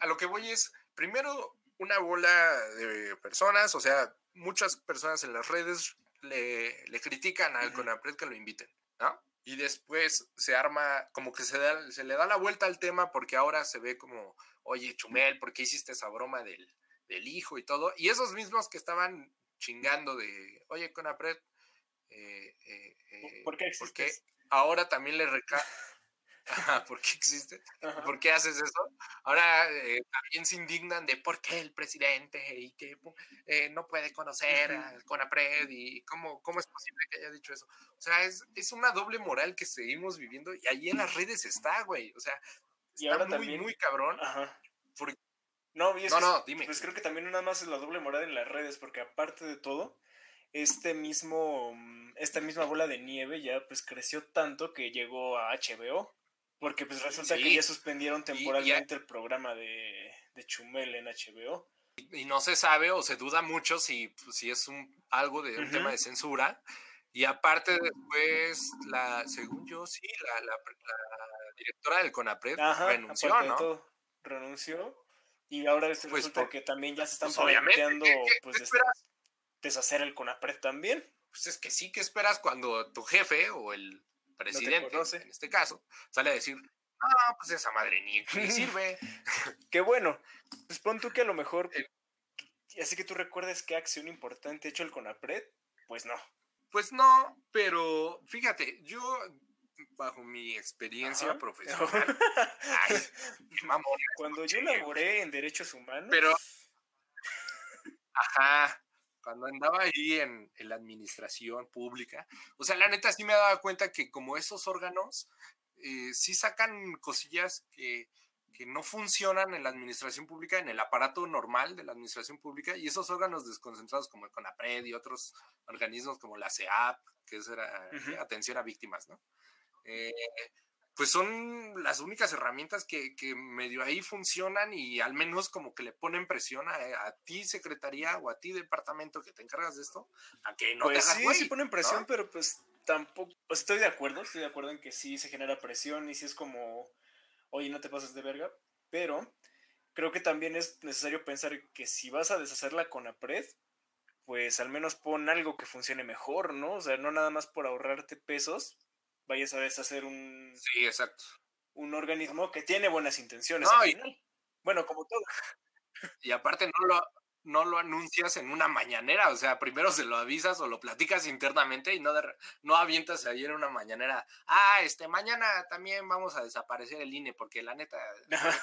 A lo que voy es, primero, una bola de personas, o sea, muchas personas en las redes le, le critican al CONAPRED que lo inviten, ¿no? Y después se arma, como que se, da, se le da la vuelta al tema porque ahora se ve como, oye, Chumel, ¿por qué hiciste esa broma del, del hijo y todo? Y esos mismos que estaban chingando de, oye, Conapred, eh, eh, eh, ¿por qué existe? ahora también le recae. ¿Por qué existe? ¿Por qué haces eso? Ahora eh, también se indignan de por qué el presidente y que no puede conocer al CONAPRED y cómo, cómo es posible que haya dicho eso. O sea, es, es una doble moral que seguimos viviendo y ahí en las redes está, güey. O sea, está muy, muy cabrón. Ajá. No, no, no, dime. Pues creo que también nada más es la doble moral en las redes, porque aparte de todo, este mismo, mm, esta misma bola de nieve ya pues creció tanto que llegó a HBO, porque pues resulta que ya suspendieron temporalmente el programa de, de, Chumel en HBO. Y, no se sabe o se duda mucho si, pues, si es un, algo de un tema de censura. Y aparte después, la, según yo, sí, la, la, directora del CONAPRED renunció, ¿no? renunció y ahora pues resulta que también ya se están pues planteando pues, deshacer el CONAPRED también. Pues es que sí, que esperas cuando tu jefe o el presidente, en este caso, sale a decir, ah, pues esa madre ni, sirve. Qué bueno. Pues pon tú que a lo mejor, eh. así que tú recuerdes qué acción importante ha hecho el CONAPRED, pues no. Pues no, pero fíjate, yo bajo mi experiencia profesional. Ay, Cuando yo laboré en derechos humanos. Pero. Ajá. Cuando andaba ahí en, la administración pública. O sea, la neta sí me daba cuenta que como esos órganos eh, sí sacan cosillas que, que no funcionan en la administración pública, en el aparato normal de la administración pública, y esos órganos desconcentrados como el CONAPRED y otros organismos como la CEAP, que es era atención a víctimas, ¿no? Eh, pues son las únicas herramientas que, que, medio ahí funcionan y al menos como que le ponen presión a, ti, secretaría, o a ti, departamento que te encargas de esto, a que no pues te sí, sí ponen presión, pero pues tampoco, pues estoy de acuerdo, estoy de acuerdo en que sí se genera presión y sí es como, oye, no te pases de verga, pero creo que también es necesario pensar que si vas a deshacerla con APRED, pues al menos pon algo que funcione mejor, ¿no? O sea, no nada más por ahorrarte pesos, vayas a deshacer un. Sí, exacto. Un organismo que tiene buenas intenciones al final. Bueno, como todo. Y aparte no lo, no lo anuncias en una mañanera, o sea, primero se lo avisas o lo platicas internamente y no, no avientas ayer en una mañanera, ah, este, mañana también vamos a desaparecer el INE porque la neta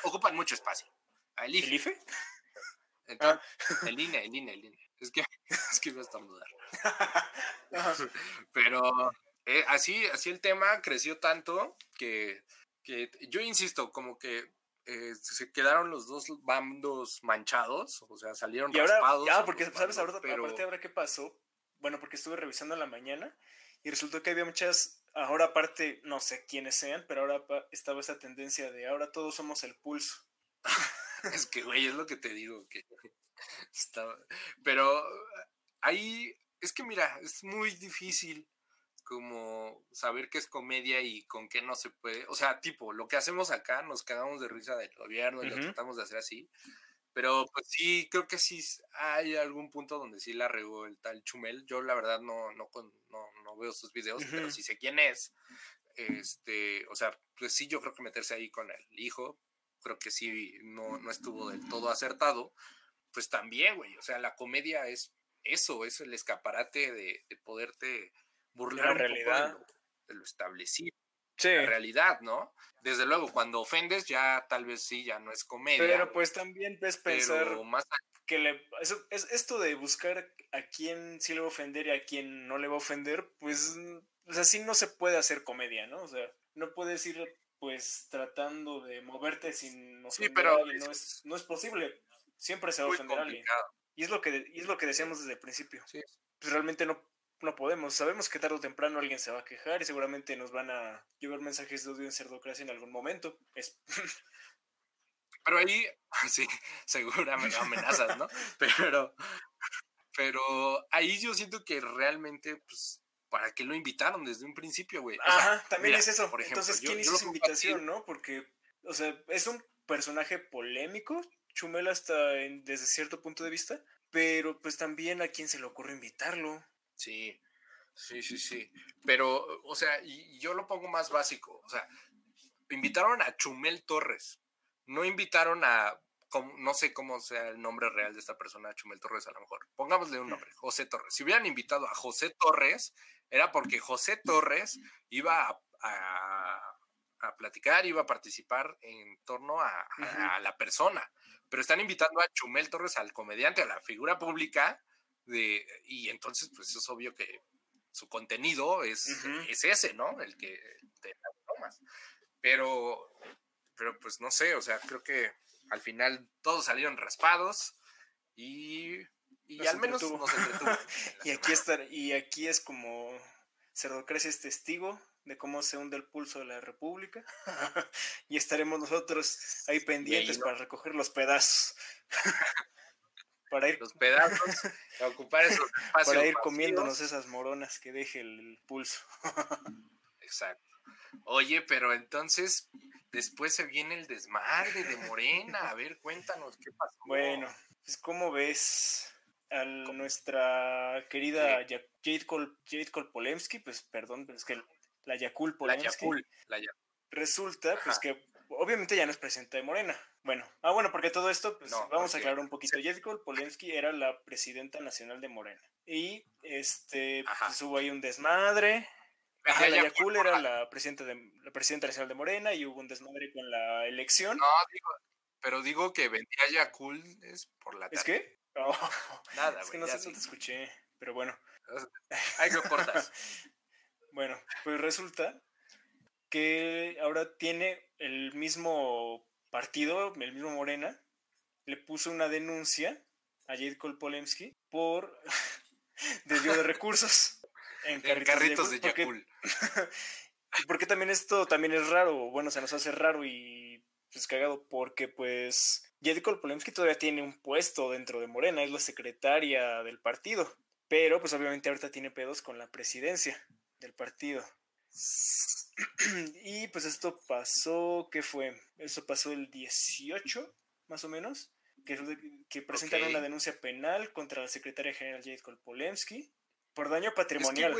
ocupan mucho espacio. ¿El IFE? ¿El IFE? Entonces, ah. El INE, el INE, el INE. Es que, es que iba a estornudar. Pero eh, así, así el tema creció tanto que, que, yo insisto, como que eh, se quedaron los dos bandos manchados, o sea, salieron y ahora, raspados. Ya, porque, ¿sabes? Ahora, aparte, ahora qué pasó, bueno, porque estuve revisando en la mañana y resultó que había muchas, ahora aparte, no sé quiénes sean, pero ahora estaba esa tendencia de ahora todos somos el pulso. es que, güey, es lo que te digo, que estaba, pero ahí, es que mira, es muy difícil como saber qué es comedia y con qué no se puede. O sea, tipo, lo que hacemos acá, nos cagamos de risa del gobierno y lo tratamos de hacer así. Pero pues sí, creo que sí hay algún punto donde sí la regó el tal Chumel. Yo la verdad no, no, no, no veo sus videos, pero sí sé quién es. Este, o sea, pues sí, yo creo que meterse ahí con el hijo, creo que sí no, no estuvo del todo acertado. Pues también, güey, o sea, la comedia es eso, es el escaparate de, de poderte burlar la realidad. de, lo, establecido. Sí. La realidad, ¿no? Desde luego, cuando ofendes ya tal vez sí, ya no es comedia. Pero pues también ves pensar más que le, eso, es, esto de buscar a quién sí le va a ofender y a quién no le va a ofender, pues así no se puede hacer comedia, ¿no? O sea, no puedes ir pues tratando de moverte sin ofender sí, pero no es, no es posible. Siempre se va a ofender a alguien. Y es lo que, y es lo que decíamos desde el principio. Sí. Pues realmente no no podemos. Sabemos que tarde o temprano alguien se va a quejar y seguramente nos van a llevar mensajes de odio en Cerdocracia en algún momento. Es... Pero ahí, sí, seguramente amenazas, ¿no? Pero, pero ahí yo siento que realmente, pues, ¿para qué lo invitaron desde un principio, güey? Ajá, también es eso. Por ejemplo, Entonces, ¿quién hizo esa invitación, no? Porque, o sea, es un personaje polémico, Chumel hasta desde cierto punto de vista, pero pues también a quién se le ocurre invitarlo. Sí, sí, sí, sí. Pero, o sea, y yo lo pongo más básico. O sea, invitaron a Chumel Torres. No invitaron a, no sé cómo sea el nombre real de esta persona, Chumel Torres a lo mejor. Pongámosle un nombre, José Torres. Si hubieran invitado a José Torres, era porque José Torres iba a, platicar, iba a participar en torno a, la persona. Pero están invitando a Chumel Torres, al comediante, a la figura pública, de, y entonces, pues es obvio que su contenido es, es ese, ¿no? El que te tomas. Pero, pero pues no sé, o sea, creo que al final todos salieron raspados y, y al menos nos entretuvo. y, aquí está, y aquí es como Cerdocracia es testigo de cómo se hunde el pulso de la República y estaremos nosotros ahí pendientes para recoger los pedazos. para ir los pedazos, para ocupar esos espacios. Para ir comiéndonos esas moronas que deje el, pulso. Exacto. Oye, pero entonces después se viene el desmadre de Morena. A ver, cuéntanos qué pasó. Bueno, pues ¿cómo ves a nuestra querida Jade, Kol, Polemski? Pues perdón, pero es que la Yakul Polemski. La Yakul, Resulta pues que obviamente ya no es presidenta de Morena. Bueno, ah, bueno, porque todo esto, pues vamos a aclarar un poquito. Sí. Polensky era la presidenta nacional de Morena. Y este, pues, hubo ahí un desmadre. Ajá, la Yakul era la presidenta, de, la presidenta nacional de Morena y hubo un desmadre con la elección. No, digo, pero digo que vendía Yakul es por la tarde. ¿Es qué? Nada, Es que no sé si te escuché, pero bueno. Ahí lo cortas. bueno, pues resulta que ahora tiene el mismo partido, el mismo Morena, le puso una denuncia a Jade Kolpolemsky por desvío de recursos en carritos, de Yakul. Porque, también esto también es raro, bueno, se nos hace raro y pues cagado porque pues Jade Kolpolemsky todavía tiene un puesto dentro de Morena, es la secretaria del partido, pero pues obviamente ahorita tiene pedos con la presidencia del partido. y pues esto pasó, ¿qué fue? Eso pasó el 18, más o menos, que, que presentaron una denuncia penal contra la secretaria general Jade Kolpolemsky por daño patrimonial.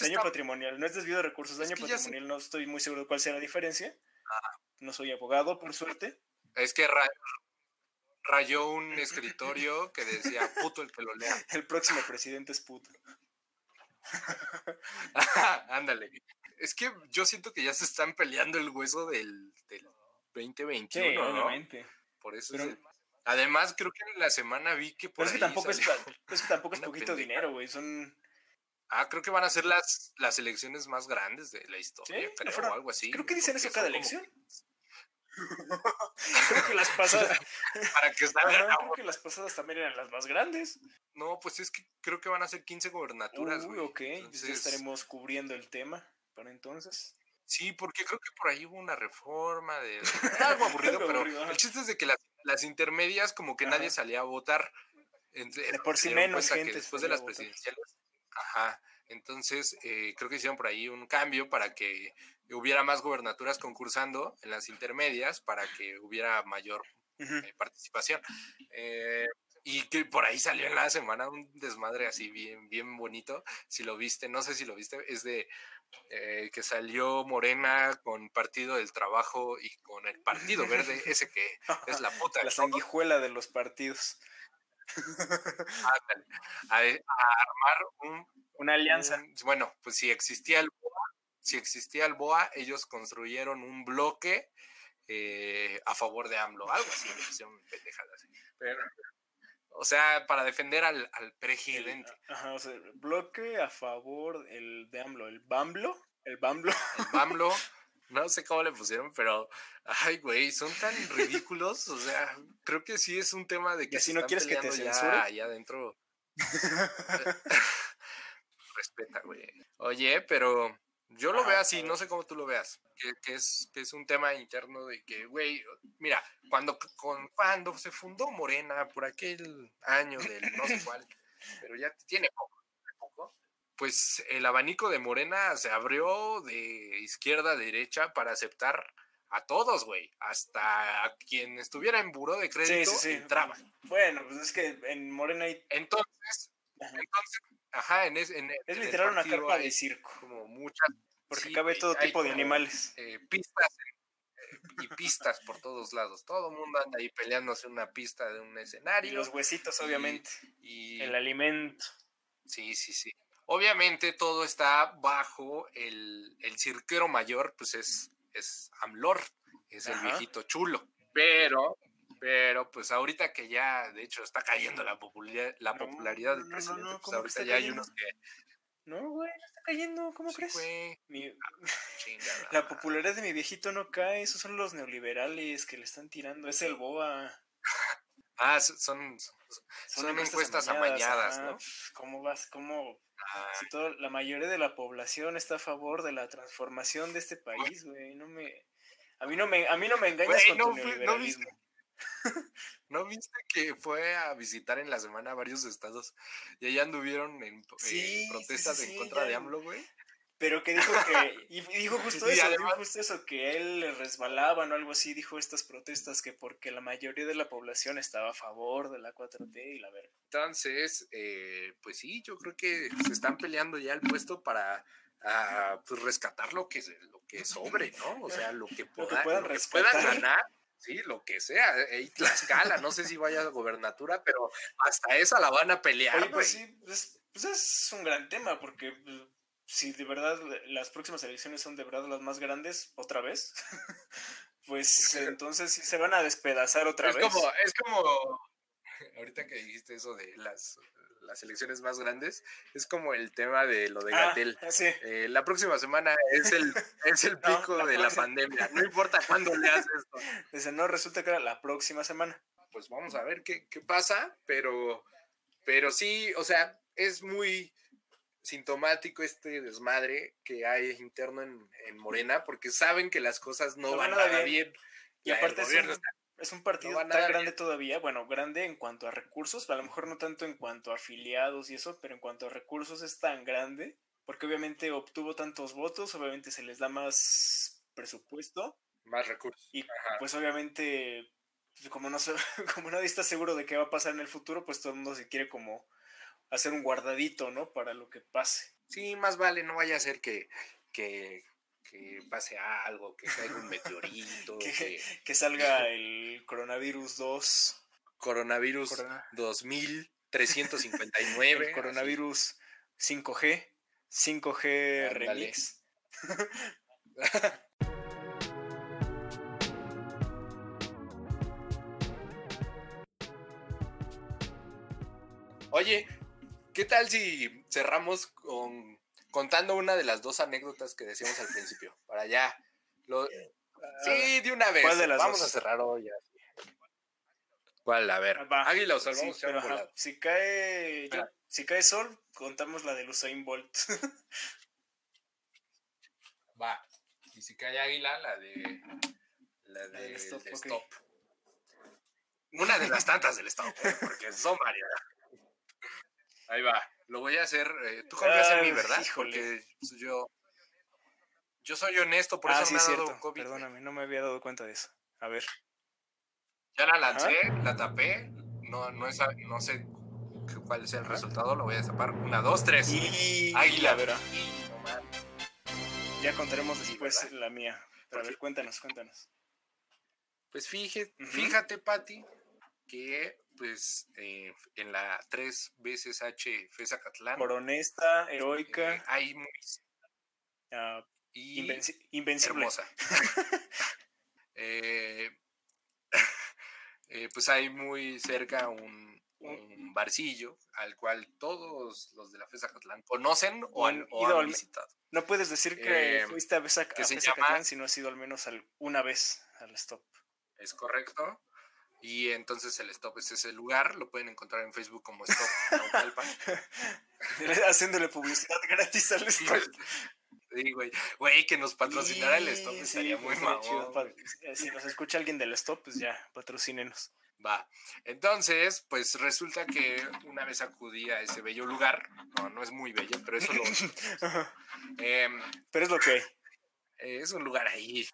daño patrimonial, no es desvío de recursos, daño patrimonial, no estoy muy seguro de cuál sea la diferencia. Ah. No soy abogado, por suerte. Es que rayó un escritorio que decía puto el que lo lea. El próximo presidente es puto. Ándale. Es que yo siento que ya se están peleando el hueso del, del 2021. Sí, Por eso Además, creo que en la semana vi que por. es que tampoco es, es, que tampoco es poquito dinero, güey. Son. Ah, creo que van a ser las, las elecciones más grandes de la historia, creo, o algo así. Creo que dicen eso cada elección. creo que las pasadas. Para que creo que las pasadas también eran las más grandes. No, pues es que creo que van a ser 15 gobernaturas, Uy, ok. Entonces estaremos cubriendo el tema entonces. Sí, porque creo que por ahí hubo una reforma de algo aburrido, pero el chiste es de que las, intermedias como que nadie salía a votar. de por sí menos gente después de las presidenciales. Ajá. Entonces, eh, creo que hicieron por ahí un cambio para que hubiera más gobernaturas concursando en las intermedias para que hubiera mayor eh, participación. Eh, y que por ahí salió en la semana un desmadre así bien, bien bonito. Si lo viste, no sé si lo viste, es de que salió Morena con Partido del Trabajo y con el Partido Verde, ese que es la puta. La sanguijuela de los partidos. a, armar un, una alianza. bueno, pues si existía el BOA, si existía el BOA, ellos construyeron un bloque eh, a favor de AMLO, algo así, o sea, para defender al, presidente. ajá, o sea, bloque a favor el, de AMLO, el BAMBLO, el BAMBLO. El BAMBLO. No sé cómo le pusieron, pero, ay, güey, son tan ridículos. O sea, creo que sí es un tema de que si no quieres que te censure allá adentro. Respeta, güey. Oye, pero yo lo veo así, no sé cómo tú lo veas. Que, es, que es un tema interno de que, güey, mira, cuando, con, cuando se fundó Morena, por aquel año del no sé cuál, pero ya tiene poco pues el abanico de Morena se abrió de izquierda a derecha para aceptar a todos, güey. Hasta a quien estuviera en buró de crédito sí, sí, entraba. Bueno, pues es que en Morena hay... Entonces, entonces ajá, en, es, en, es literal una carpa de circo. Como muchas... Porque cabe todo tipo de animales. Eh, pistas eh, y pistas por todos lados. Todo el mundo anda ahí peleándose una pista de un escenario. Y los huesitos, obviamente. Y el alimento. Sí, sí, sí. Obviamente todo está bajo el, cirquero mayor, pues es, es Amlor, es el viejito chulo. Pero, pero pues ahorita que ya, de hecho, está cayendo la popularidad, la popularidad del presidente, no, pues ahorita ya hay unos que... No, güey, no está cayendo, ¿cómo crees? la popularidad de mi viejito no cae, esos son los neoliberales que le están tirando, es el boa. Ah, son, son, encuestas amañadas, ¿no? ¿Cómo vas? ¿Cómo si todo, la mayoría de la población está a favor de la transformación de este país, güey. No me, a mí no me, a mí no me engañas con tu neoliberalismo. ¿No viste que fue a visitar en la semana varios estados y allá anduvieron en, protestas en contra de AMLO, güey? Pero que dijo que, y dijo justo eso, dijo justo eso, que él le resbalaba o algo así, dijo estas protestas que porque la mayoría de la población estaba a favor de la 4T y la verga. Entonces, eh, pues sí, yo creo que se están peleando ya el puesto para ah, pues rescatar lo que, lo que sobre, ¿no? O sea, lo que, puedan, ganar. Sí, lo que sea. Y Tlaxcala, no sé si vaya a gobernatura, pero hasta esa la van a pelear. pues sí, pues, pues es un gran tema, porque pues, si de verdad las próximas elecciones son de verdad las más grandes, otra vez, pues entonces sí se van a despedazar otra vez. Como, es como, ahorita que dijiste eso de las, las elecciones más grandes, es como el tema de lo de ah, Gatel. Eh, la próxima semana es el, es el pico de la pandemia, no importa cuándo le haces esto. Dice, no, resulta que era la próxima semana. Pues vamos a ver qué, qué pasa, pero, pero sí, o sea, es muy sintomático este desmadre que hay interno en, Morena, porque saben que las cosas no, van nada bien. Y aparte es un, partido tan grande todavía, bueno, grande en cuanto a recursos, a lo mejor no tanto en cuanto a afiliados y eso, pero en cuanto a recursos es tan grande, porque obviamente obtuvo tantos votos, obviamente se les da más presupuesto. Más recursos. Y pues obviamente, como, no, como nadie está seguro de qué va a pasar en el futuro, pues todo el mundo se quiere como hacer un guardadito, ¿no? Para lo que pase. Sí, más vale, no vaya a ser que, que, que pase algo, que caiga un meteorito. que, que, salga el coronavirus 2. Coronavirus 2359. El coronavirus 5G. 5G Remix. Oye, ¿Qué tal si cerramos contando una de las dos anécdotas que decíamos al principio? Para ya. Sí, de una vez. ¿Cuál de las Vamos dos? a cerrar hoy. ¿Cuál? A ver. Va. Águila o Sí, salvamos pero, ajá, si cae yo- Ah. si cae sol, contamos la de Usain Bolt. Va. Y si cae águila, la de. La La del de stop, ok. stop. Una de las tantas del stop, ¿eh? porque son varias. Ahí va. Lo voy a hacer. eh, tú confías en mí, Ay, ¿verdad? híjole. Porque pues, yo. Yo soy honesto, por ah, eso sí, me ha dado cierto. COVID. Perdóname, no me había dado cuenta de eso. A ver. Ya la lancé, la tapé. No, no, es, no sé cuál es el resultado. Lo voy a destapar. Una, dos, tres. Y Águila. a ver, ah, Y, no mames. ya contaremos después la mía. Pero a ver, cuéntanos, cuéntanos. Pues fíjate, Ujú. fíjate, Pati, que pues eh, en la tres veces H FESA Catlán Por honesta, heroica, hay muy ah, y invenci- invencible. hermosa. Eh, eh, pues hay muy cerca un, un barcillo al cual todos los de la FESA Catlán conocen o han, o han visitado. No puedes decir que Eh, fuiste a que a llama- Catlán si no has ido al menos al- una vez al stop. Es correcto. Y entonces el stop es ese lugar, lo pueden encontrar en Facebook como Stop Naucalpan. Haciéndole publicidad gratis al stop. Sí, güey. Güey, que nos patrocinara el stop estaría sí, muy mamón. eh, Si nos escucha alguien del stop, pues ya, patrocínenos. Va. Entonces, pues resulta que una vez acudí a ese bello lugar. No, no es muy bello, pero eso lo. em, Pero es lo que hay. es un lugar ahí.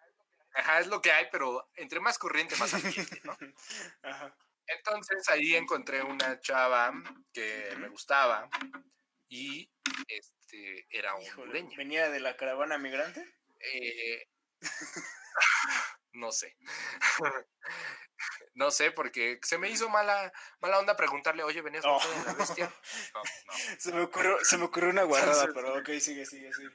Ajá, es lo que hay, pero entre más corriente, más ambiente, ¿no? Ajá. Entonces ahí encontré una chava que me gustaba y este era Híjole, hondureña. ¿Venía de la caravana migrante? Eh, no sé. no sé, porque se me hizo mala, mala onda preguntarle, oye, ¿venías Oh. en la bestia? No, no. Se me ocurrió, se me ocurrió una guardada, pero ok, sigue, sigue, sigue.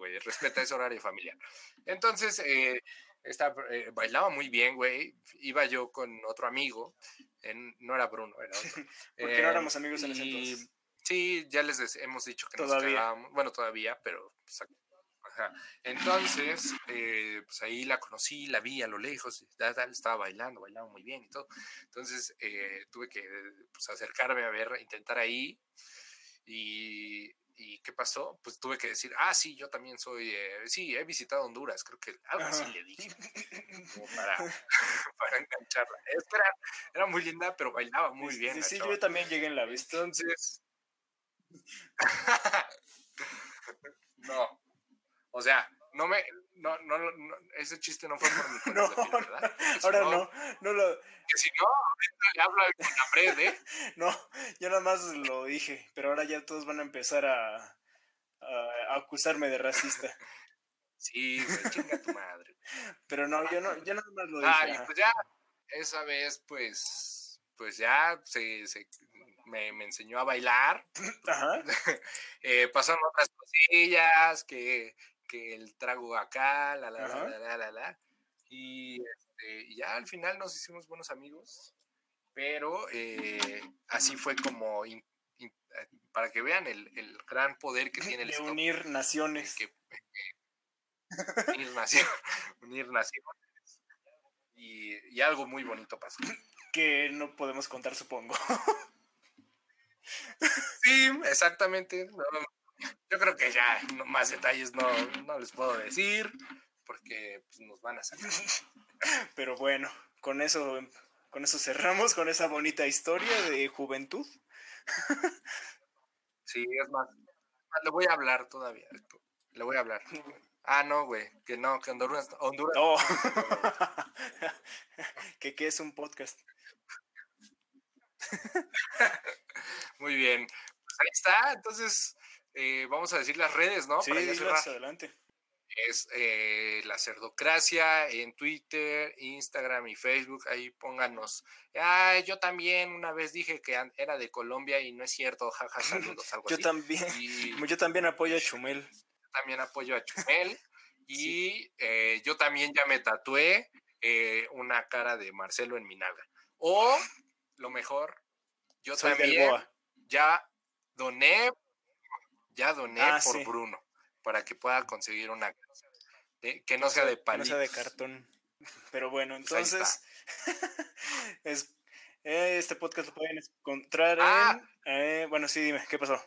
Güey, respeta ese horario familiar. Entonces, eh, esta, eh, bailaba muy bien, güey. Iba yo con otro amigo. en- no era Bruno, era otro. Porque Eh, no éramos amigos en ese entonces. Sí, ya les hemos dicho que nos Todavía. cagábamos. Bueno, todavía, pero. pues, ajá. Entonces, eh, pues ahí la conocí, la vi a lo lejos, ya, ya estaba bailando, bailaba muy bien y todo. Entonces, eh, tuve que pues, acercarme a ver, intentar ahí. Y, ¿y qué pasó? Pues tuve que decir, ah, sí, yo también soy, eh, sí, he visitado Honduras, creo que algo así Ajá. le dije, como para, para engancharla. Era, era muy linda, pero bailaba muy Sí, bien. Sí, sí, chava. yo también llegué en la vista. Entonces. no. O sea, no me. No, no, no, ese chiste no fue por mi No, color de piel, ¿verdad? Que si Ahora no, no lo, Que si no, le hablo con la Fred, ¿eh? no, yo nada más lo dije, pero ahora ya todos van a empezar a, acusarme de racista. Sí, güey, chinga tu madre. Pero no, yo no, yo nada más lo dije. Ah, y pues ya, esa vez, pues. Pues ya se, se- me, me enseñó a bailar. Ajá. Eh, pasaron otras cosillas, que, que el trago acá, la, la, la, la, la, la, la. Y, este, y ya al final nos hicimos buenos amigos, pero eh, así fue como, in- in- eh, para que vean el, el gran poder que tiene el De stop, unir naciones. que- unir, nación, unir naciones. Y, y algo muy bonito pasó. que no podemos contar, supongo. Sí, exactamente. no, yo creo que ya no, más detalles no, no les puedo decir porque pues, nos van a sacar. Pero bueno, con eso, con eso cerramos con esa bonita historia de juventud. Sí, es más. Le voy a hablar todavía. Le voy a hablar. Ah, no, güey. Que no, que Honduras. Honduras No. que qué es un podcast. Muy bien. Pues ahí está. Entonces, eh, vamos a decir las redes, ¿no? sí, Para cerrar. adelante. Es eh, la cerdocracia en Twitter, Instagram y Facebook. Ahí pónganos. Ay, yo también una vez dije que era de Colombia y no es cierto. Jaja, saludos, algo Yo así. también, Y yo también apoyo a Chumel. también apoyo a Chumel. Y eh, yo también ya me tatué eh, una cara de Marcelo en mi nalga. O, lo mejor, yo Soy también ya doné, ya doné Ah, por sí. Bruno para que pueda conseguir una. que no sea de palito. Que no sea de cartón. Pero bueno, pues entonces. es, eh, este podcast lo pueden encontrar en. Ah. Eh, bueno, sí, dime, ¿qué pasó?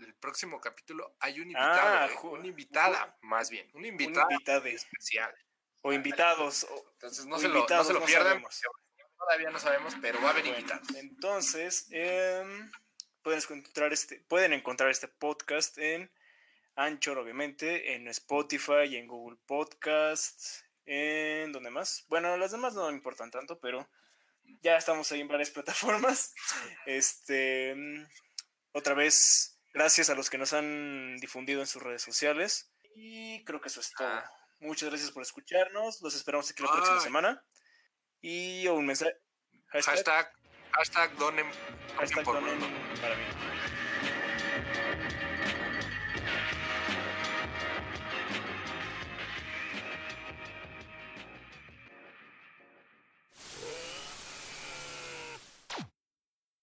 El próximo capítulo hay un invitado, ah, una invitada, más bien. Un invitado especial. O invitados. Entonces no, se, lo, no se lo pierdan. Todavía no sabemos, pero va a haber invitados. Entonces, em, pueden, encontrar este, pueden encontrar este podcast en Anchor, obviamente, en Spotify, en Google Podcast, en donde más. Bueno, las demás no me importan tanto, pero ya estamos ahí en varias plataformas. Este, otra vez, gracias a los que nos han difundido en sus redes sociales. Y creo que eso es todo. Ah. Muchas gracias por escucharnos. Los esperamos aquí la próxima semana. Y un mensaje. Hashtag, hashtag, donen, hashtag donen para mí.